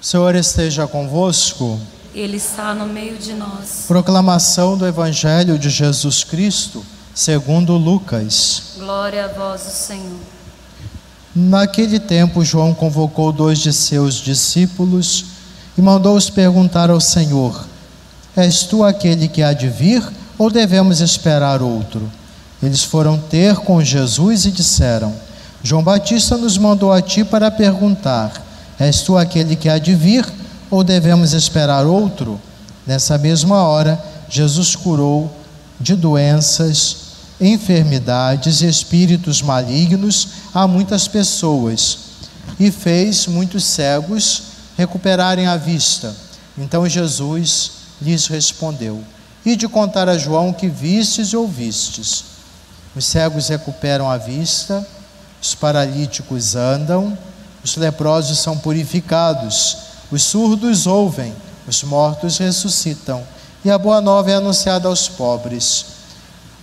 O Senhor esteja convosco. Ele está no meio de nós. Proclamação do Evangelho de Jesus Cristo, segundo Lucas. Glória a vós, Senhor. Naquele tempo, João convocou dois de seus discípulos e mandou-os perguntar ao Senhor: És tu aquele que há de vir ou devemos esperar outro? Eles foram ter com Jesus e disseram: João Batista nos mandou a ti para perguntar: És tu aquele que há de vir ou devemos esperar outro? Nessa mesma hora, Jesus curou de doenças, enfermidades e espíritos malignos a muitas pessoas e fez muitos cegos recuperarem a vista. Então Jesus lhes respondeu: E de contar a João que vistes e ouvistes. Os cegos recuperam a vista, os paralíticos andam, os leprosos são purificados, os surdos ouvem, os mortos ressuscitam, e a boa nova é anunciada aos pobres.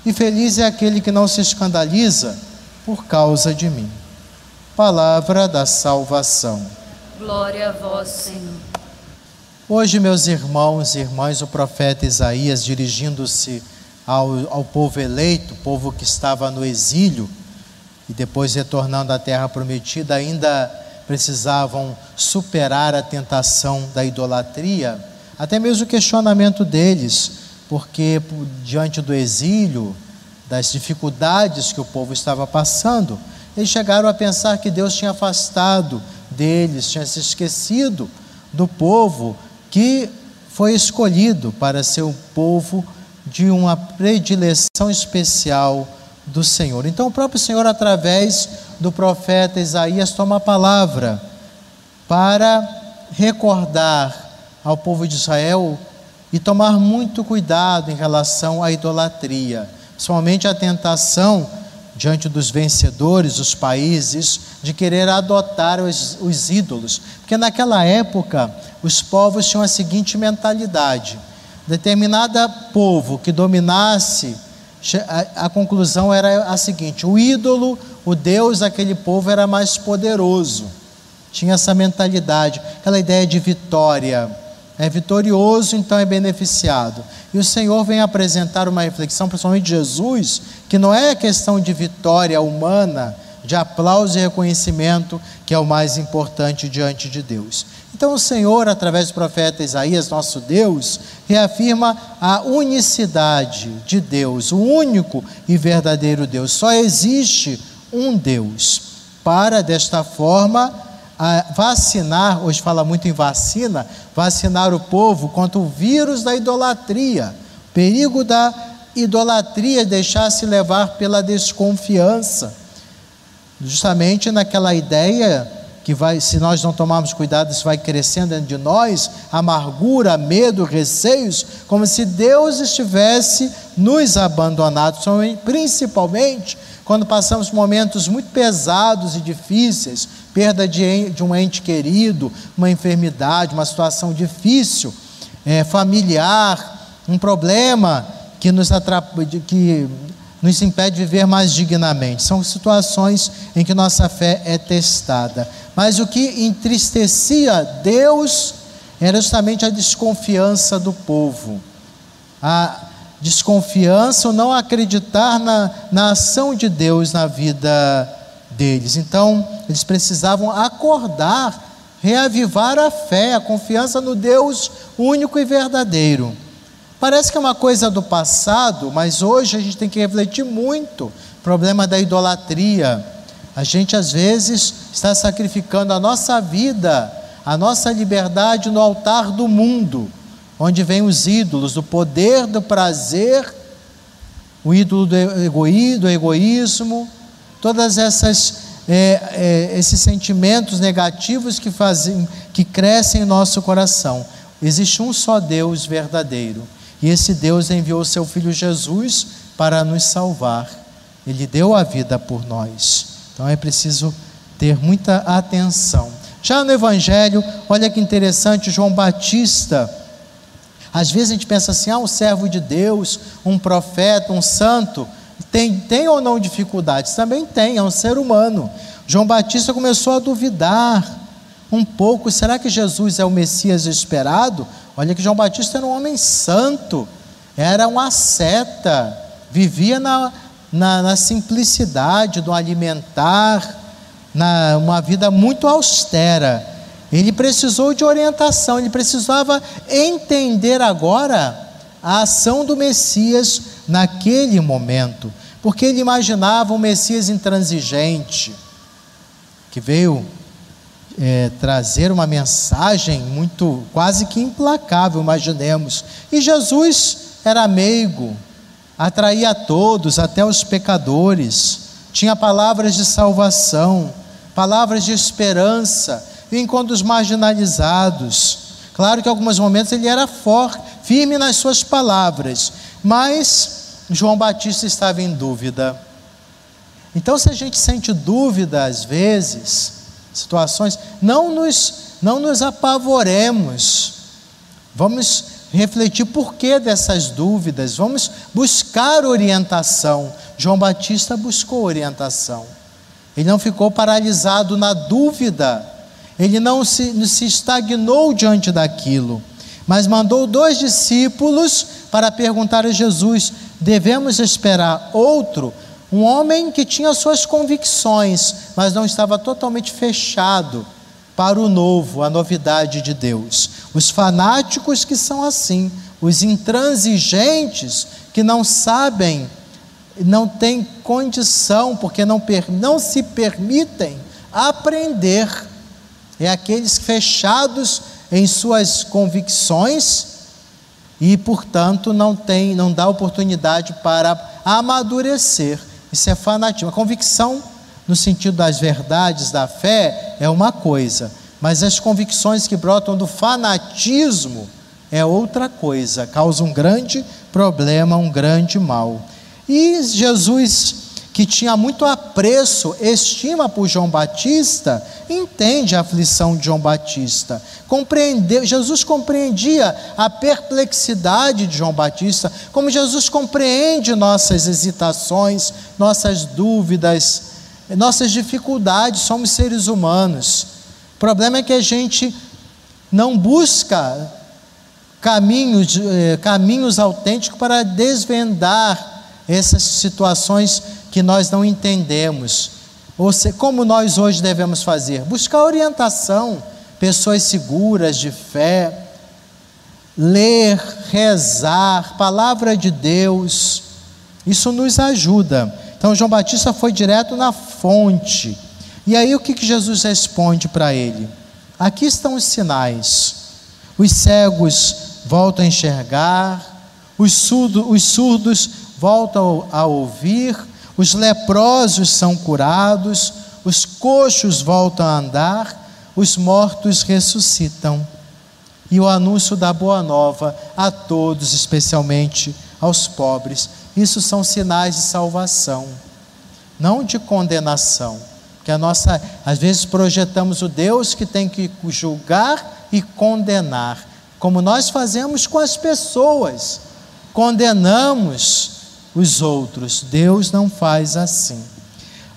E feliz é aquele que não se escandaliza por causa de mim. Palavra da salvação. Glória a vós, Senhor. Hoje, meus irmãos e irmãs, o profeta Isaías, dirigindo-se ao, ao povo eleito, povo que estava no exílio e depois retornando à terra prometida, ainda precisavam superar a tentação da idolatria, até mesmo o questionamento deles, porque diante do exílio, das dificuldades que o povo estava passando, eles chegaram a pensar que Deus tinha afastado deles, tinha se esquecido do povo que foi escolhido para ser o povo de uma predileção especial do Senhor. Então, o próprio Senhor, através do profeta Isaías, toma a palavra para recordar ao povo de Israel e tomar muito cuidado em relação à idolatria, principalmente a tentação diante dos vencedores, os países, de querer adotar os, os ídolos. Porque naquela época, os povos tinham a seguinte mentalidade: determinada povo que dominasse, a, conclusão era a seguinte: o ídolo, o Deus daquele povo era mais poderoso. Tinha essa mentalidade, aquela ideia de vitória. É vitorioso, então é beneficiado. E o Senhor vem apresentar uma reflexão, principalmente Jesus, que não é questão de vitória humana, de aplauso e reconhecimento, que é o mais importante diante de Deus. Então o Senhor, através do profeta Isaías, nosso Deus, reafirma a unicidade de Deus, o único e verdadeiro Deus. Só existe um Deus. Para desta forma vacinar, hoje fala muito em vacina, vacinar o povo contra o vírus da idolatria, perigo da idolatria deixar-se levar pela desconfiança. Justamente naquela ideia que vai, se nós não tomarmos cuidado, isso vai crescendo dentro de nós, amargura, medo, receios, como se Deus estivesse nos abandonado, principalmente quando passamos momentos muito pesados e difíceis, perda de, de um ente querido, uma enfermidade, uma situação difícil, é, familiar, um problema que nos, atrapalha, que nos impede de viver mais dignamente. São situações em que nossa fé é testada. Mas o que entristecia Deus era justamente a desconfiança do povo. A desconfiança ou não acreditar na, na ação de Deus na vida deles. Então, eles precisavam acordar, reavivar a fé, a confiança no Deus único e verdadeiro. Parece que é uma coisa do passado, mas hoje a gente tem que refletir muito. O problema da idolatria. A gente às vezes está sacrificando a nossa vida, a nossa liberdade no altar do mundo, onde vem os ídolos do poder, do prazer, o ídolo do, egoí, do egoísmo, todas essas é, é, esses sentimentos negativos que fazem, que crescem em nosso coração. Existe um só Deus verdadeiro e esse Deus enviou seu Filho Jesus para nos salvar. Ele deu a vida por nós. Então é preciso ter muita atenção. Já no Evangelho, olha que interessante, João Batista. Às vezes a gente pensa assim: ah, um servo de Deus, um profeta, um santo. Tem, tem ou não dificuldades? Também tem, é um ser humano. João Batista começou a duvidar. Um pouco: será que Jesus é o Messias esperado? Olha que João Batista era um homem santo, era um asceta, vivia na, na, na simplicidade do alimentar, na uma vida muito austera. Ele precisou de orientação, ele precisava entender agora a ação do Messias naquele momento, porque ele imaginava um Messias intransigente, que veio é, trazer uma mensagem muito, quase que implacável, imaginemos. E Jesus era meigo, atraía a todos, até os pecadores, tinha palavras de salvação, palavras de esperança, enquanto os marginalizados. Claro que em alguns momentos ele era forte, firme nas suas palavras, mas João Batista estava em dúvida. Então, se a gente sente dúvida às vezes, situações, não nos, não nos apavoremos. Vamos refletir por que dessas dúvidas, vamos buscar orientação. João Batista buscou orientação. Ele não ficou paralisado na dúvida, ele não se, se estagnou diante daquilo, mas mandou dois discípulos para perguntar a Jesus: devemos esperar outro? Um homem que tinha suas convicções, mas não estava totalmente fechado para o novo, a novidade de Deus. Os fanáticos que são assim, os intransigentes que não sabem, não têm condição, porque não, não se permitem aprender. É aqueles fechados em suas convicções e, portanto, não tem, não dá oportunidade para amadurecer isso é fanatismo. A convicção, no sentido das verdades da fé, é uma coisa, mas as convicções que brotam do fanatismo é outra coisa, causa um grande problema, um grande mal. E Jesus que tinha muito apreço, estima por João Batista, entende a aflição de João Batista. Compreendeu, Jesus compreendia a perplexidade de João Batista, como Jesus compreende nossas hesitações, nossas dúvidas, nossas dificuldades, somos seres humanos. O problema é que a gente não busca caminhos, eh, caminhos autênticos para desvendar essas situações que nós não entendemos. Ou seja, como nós hoje devemos fazer? Buscar orientação, pessoas seguras de fé, ler, rezar, palavra de Deus, isso nos ajuda. Então, João Batista foi direto na fonte. E aí, o que, que Jesus responde para ele? Aqui estão os sinais. Os cegos voltam a enxergar, os surdos, os surdos voltam a ouvir, os leprosos são curados, os coxos voltam a andar, os mortos ressuscitam. E o anúncio da boa nova a todos, especialmente aos pobres. Isso são sinais de salvação, não de condenação. Que a nossa, às vezes projetamos o Deus que tem que julgar e condenar, como nós fazemos com as pessoas. Condenamos os outros. Deus não faz assim.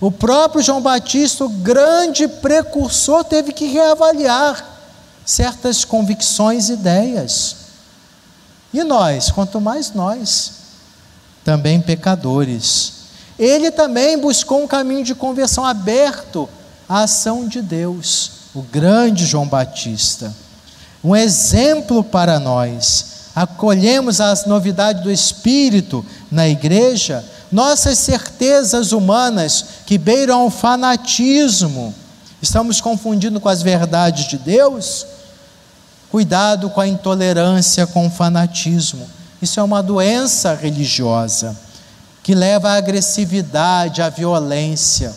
O próprio João Batista, o grande precursor, teve que reavaliar certas convicções e ideias. E nós, quanto mais nós, também pecadores. Ele também buscou um caminho de conversão aberto à ação de Deus, o grande João Batista. Um exemplo para nós acolhemos as novidades do Espírito na igreja, nossas certezas humanas que beiram o fanatismo, estamos confundindo com as verdades de Deus? Cuidado com a intolerância, com o fanatismo. Isso é uma doença religiosa que leva à agressividade, à violência.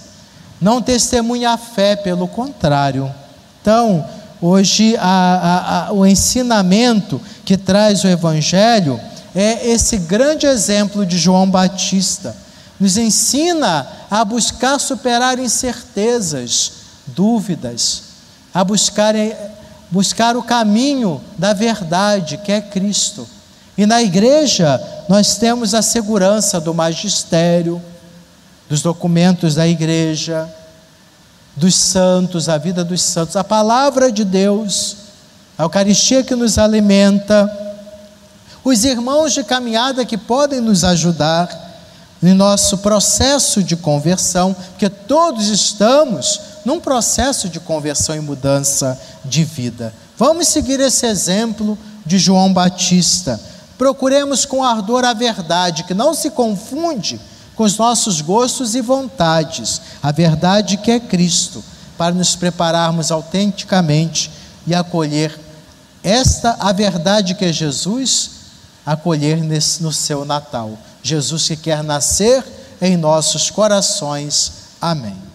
Não testemunha a fé, pelo contrário. Então, Hoje, a, a, a, o ensinamento que traz o Evangelho é esse grande exemplo de João Batista. Nos ensina a buscar superar incertezas, dúvidas, a buscar, buscar o caminho da verdade, que é Cristo. E na igreja, nós temos a segurança do magistério, dos documentos da igreja, dos santos, a vida dos santos, a palavra de Deus, a Eucaristia que nos alimenta, os irmãos de caminhada que podem nos ajudar no nosso processo de conversão, porque todos estamos num processo de conversão e mudança de vida. Vamos seguir esse exemplo de João Batista. Procuremos com ardor a verdade, que não se confunde com os nossos gostos e vontades, a verdade que é Cristo, para nos prepararmos autenticamente e acolher esta a verdade que é Jesus, acolher nesse, no seu Natal. Jesus que quer nascer em nossos corações. Amém.